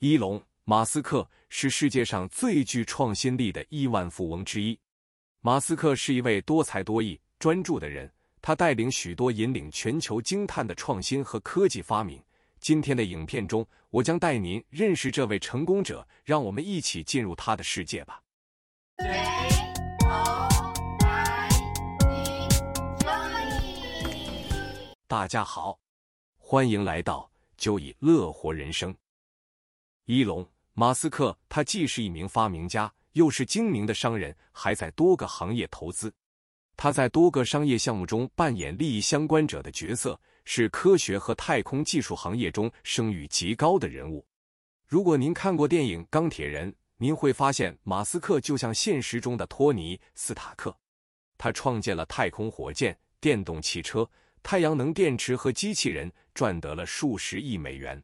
伊隆·马斯克是世界上最具创新力的亿万富翁之一。马斯克是一位多才多艺、专注的人，他带领许多引领全球惊叹的创新和科技发明。今天的影片中，我将带您认识这位成功者，让我们一起进入他的世界吧。大家好，欢迎来到就以乐活人生。伊隆·马斯克，他既是一名发明家，又是精明的商人，还在多个行业投资。他在多个商业项目中扮演利益相关者的角色，是科学和太空技术行业中声誉极高的人物。如果您看过电影《钢铁人》，您会发现马斯克就像现实中的托尼·斯塔克。他创建了太空火箭、电动汽车、太阳能电池和机器人，赚得了数十亿美元。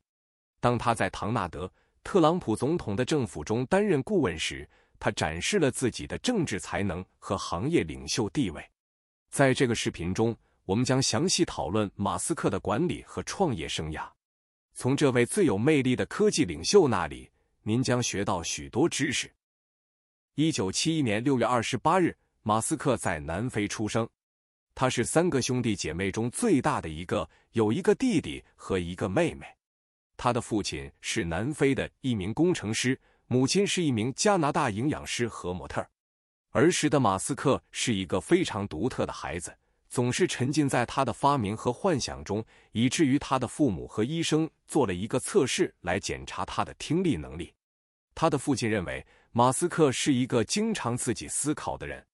当他在唐纳德·特朗普总统的政府中担任顾问时，他展示了自己的政治才能和行业领袖地位。在这个视频中，我们将详细讨论马斯克的管理和创业生涯。从这位最有魅力的科技领袖那里，您将学到许多知识。一九七一年六月二十八日，马斯克在南非出生。他是三个兄弟姐妹中最大的一个，有一个弟弟和一个妹妹。他的父亲是南非的一名工程师。母亲是一名加拿大营养师和模特。儿时的马斯克是一个非常独特的孩子，总是沉浸在他的发明和幻想中，以至于他的父母和医生做了一个测试来检查他的听力能力。他的父亲认为马斯克是一个经常自己思考的人。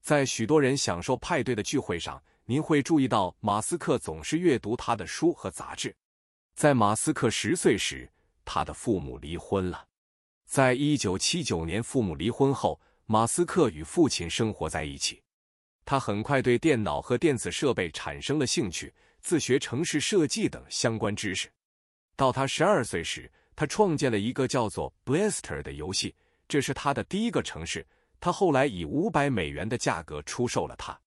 在许多人享受派对的聚会上，您会注意到马斯克总是阅读他的书和杂志。在马斯克十岁时，他的父母离婚了。在一九七九年，父母离婚后，马斯克与父亲生活在一起。他很快对电脑和电子设备产生了兴趣，自学城市设计等相关知识。到他十二岁时，他创建了一个叫做 Blaster 的游戏，这是他的第一个城市。他后来以五百美元的价格出售了它。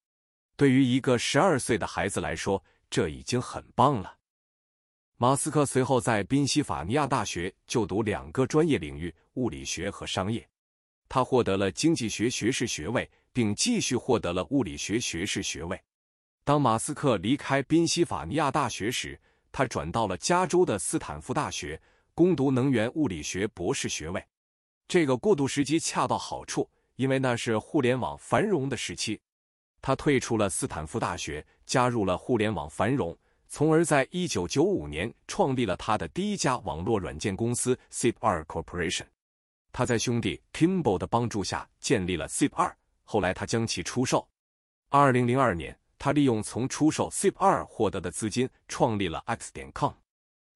对于一个十二岁的孩子来说，这已经很棒了。马斯克随后在宾夕法尼亚大学就读两个专业领域：物理学和商业。他获得了经济学学士学位，并继续获得了物理学学士学位。当马斯克离开宾夕法尼亚大学时，他转到了加州的斯坦福大学攻读能源物理学博士学位。这个过渡时机恰到好处，因为那是互联网繁荣的时期。他退出了斯坦福大学，加入了互联网繁荣。从而在一九九五年创立了他的第一家网络软件公司 Zip2 Corporation。他在兄弟 Kimball 的帮助下建立了 Zip2，后来他将其出售。二零零二年，他利用从出售 Zip2 获得的资金创立了 X 点 com。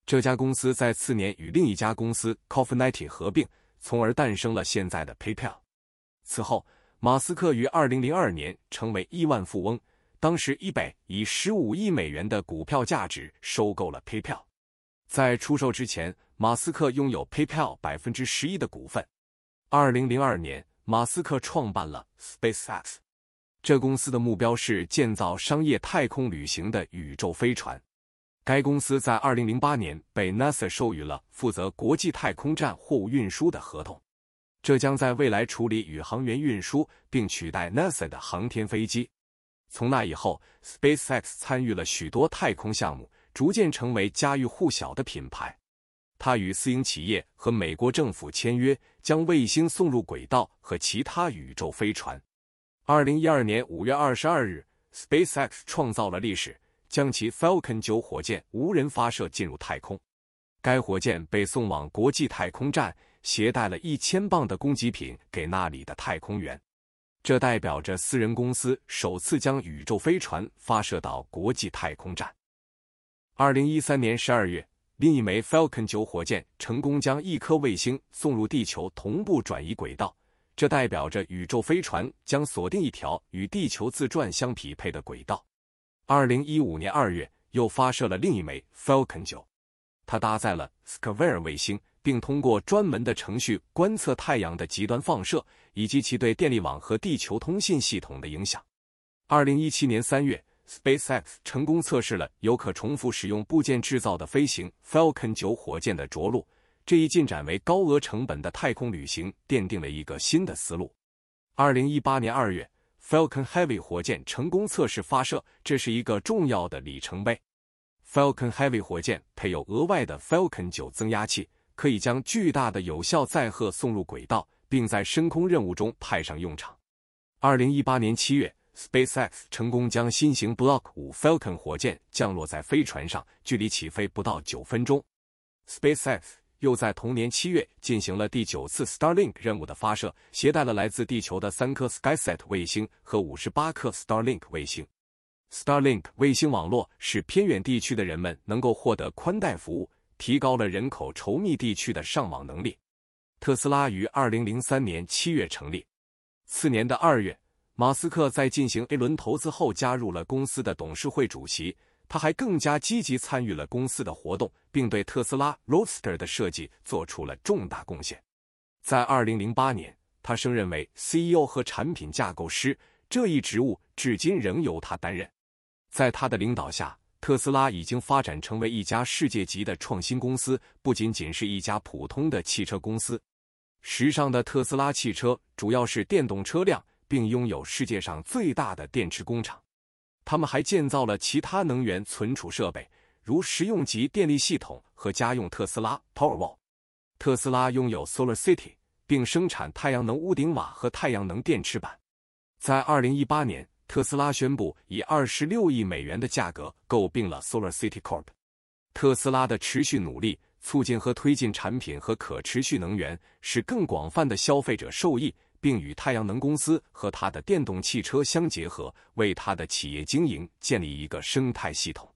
这家公司在次年与另一家公司 Coffeenity 合并，从而诞生了现在的 PayPal。此后，马斯克于二零零二年成为亿万富翁。当时，eBay 以十五亿美元的股票价值收购了 PayPal。在出售之前，马斯克拥有 PayPal 百分之十一的股份。二零零二年，马斯克创办了 SpaceX，这公司的目标是建造商业太空旅行的宇宙飞船。该公司在二零零八年被 NASA 授予了负责国际太空站货物运输的合同，这将在未来处理宇航员运输，并取代 NASA 的航天飞机。从那以后，SpaceX 参与了许多太空项目，逐渐成为家喻户晓的品牌。他与私营企业和美国政府签约，将卫星送入轨道和其他宇宙飞船。二零一二年五月二十二日，SpaceX 创造了历史，将其 Falcon 九火箭无人发射进入太空。该火箭被送往国际太空站，携带了一千磅的供给品给那里的太空员。这代表着私人公司首次将宇宙飞船发射到国际太空站。二零一三年十二月，另一枚 Falcon 九火箭成功将一颗卫星送入地球同步转移轨道，这代表着宇宙飞船将锁定一条与地球自转相匹配的轨道。二零一五年二月，又发射了另一枚 Falcon 九，它搭载了 s c a v e r 卫星。并通过专门的程序观测太阳的极端放射以及其对电力网和地球通信系统的影响。二零一七年三月，SpaceX 成功测试了由可重复使用部件制造的飞行 Falcon 九火箭的着陆，这一进展为高额成本的太空旅行奠定了一个新的思路。二零一八年二月，Falcon Heavy 火箭成功测试发射，这是一个重要的里程碑。Falcon Heavy 火箭配有额外的 Falcon 9增压器，可以将巨大的有效载荷送入轨道，并在深空任务中派上用场。二零一八年七月，SpaceX 成功将新型 Block 5 Falcon 火箭降落在飞船上，距离起飞不到九分钟。SpaceX 又在同年七月进行了第九次 Starlink 任务的发射，携带了来自地球的三颗 SkySat 卫星和五十八颗 Starlink 卫星。Starlink 卫星网络使偏远地区的人们能够获得宽带服务，提高了人口稠密地区的上网能力。特斯拉于二零零三年七月成立，次年的二月，马斯克在进行 A 轮投资后加入了公司的董事会主席。他还更加积极参与了公司的活动，并对特斯拉 Roadster 的设计做出了重大贡献。在二零零八年，他升任为 CEO 和产品架构师，这一职务至今仍由他担任。在他的领导下，特斯拉已经发展成为一家世界级的创新公司，不仅仅是一家普通的汽车公司。时尚的特斯拉汽车主要是电动车辆，并拥有世界上最大的电池工厂。他们还建造了其他能源存储设备，如实用级电力系统和家用特斯拉 Powerwall。特斯拉拥有 Solar City，并生产太阳能屋顶瓦和太阳能电池板。在二零一八年。特斯拉宣布以二十六亿美元的价格购并了 Solar City Corp。特斯拉的持续努力促进和推进产品和可持续能源，使更广泛的消费者受益，并与太阳能公司和他的电动汽车相结合，为他的企业经营建立一个生态系统。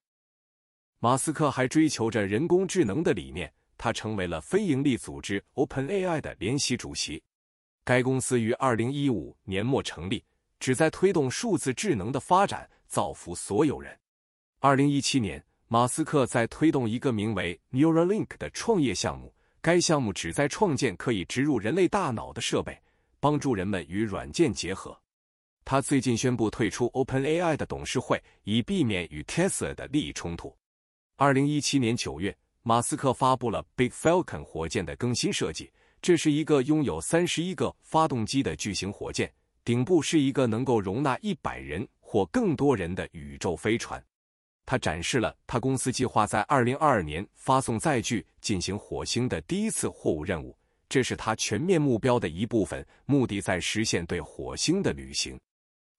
马斯克还追求着人工智能的理念，他成为了非营利组织 OpenAI 的联席主席。该公司于二零一五年末成立。旨在推动数字智能的发展，造福所有人。二零一七年，马斯克在推动一个名为 Neuralink 的创业项目。该项目旨在创建可以植入人类大脑的设备，帮助人们与软件结合。他最近宣布退出 OpenAI 的董事会，以避免与 Tesla 的利益冲突。二零一七年九月，马斯克发布了 Big Falcon 火箭的更新设计，这是一个拥有三十一个发动机的巨型火箭。顶部是一个能够容纳一百人或更多人的宇宙飞船。他展示了他公司计划在二零二二年发送载具进行火星的第一次货物任务，这是他全面目标的一部分，目的在实现对火星的旅行。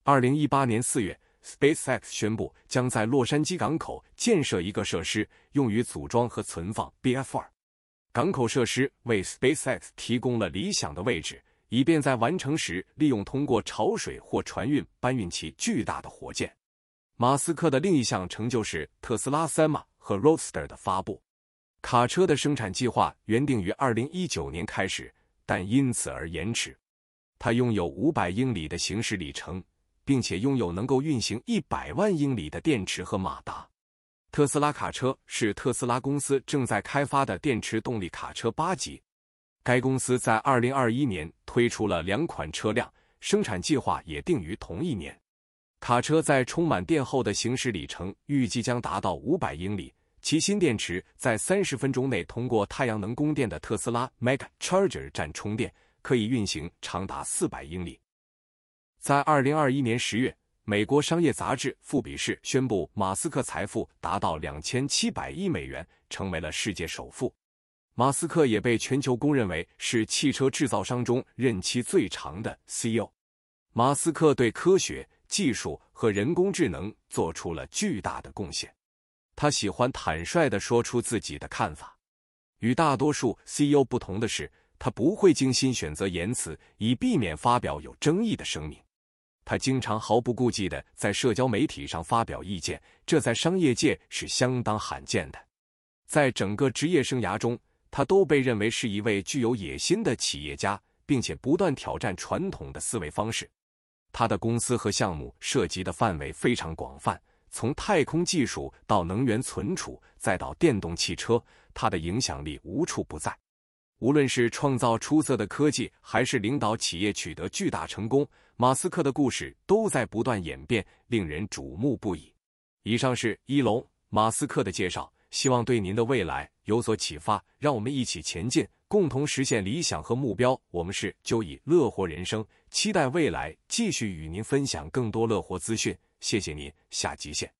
二零一八年四月，SpaceX 宣布将在洛杉矶港口建设一个设施，用于组装和存放 BF-2。港口设施为 SpaceX 提供了理想的位置。以便在完成时利用通过潮水或船运搬运其巨大的火箭。马斯克的另一项成就是特斯拉 Semi 和 Roadster 的发布。卡车的生产计划原定于二零一九年开始，但因此而延迟。它拥有五百英里的行驶里程，并且拥有能够运行一百万英里的电池和马达。特斯拉卡车是特斯拉公司正在开发的电池动力卡车八级。该公司在二零二一年推出了两款车辆，生产计划也定于同一年。卡车在充满电后的行驶里程预计将达到五百英里，其新电池在三十分钟内通过太阳能供电的特斯拉 Mega Charger 站充电，可以运行长达四百英里。在二零二一年十月，美国商业杂志《富比士》宣布，马斯克财富达到两千七百亿美元，成为了世界首富。马斯克也被全球公认为是汽车制造商中任期最长的 CEO。马斯克对科学技术和人工智能做出了巨大的贡献。他喜欢坦率地说出自己的看法。与大多数 CEO 不同的是，他不会精心选择言辞，以避免发表有争议的声明。他经常毫不顾忌地在社交媒体上发表意见，这在商业界是相当罕见的。在整个职业生涯中，他都被认为是一位具有野心的企业家，并且不断挑战传统的思维方式。他的公司和项目涉及的范围非常广泛，从太空技术到能源存储，再到电动汽车，他的影响力无处不在。无论是创造出色的科技，还是领导企业取得巨大成功，马斯克的故事都在不断演变，令人瞩目不已。以上是一龙·马斯克的介绍。希望对您的未来有所启发。让我们一起前进，共同实现理想和目标。我们是就以乐活人生，期待未来继续与您分享更多乐活资讯。谢谢您，下集见。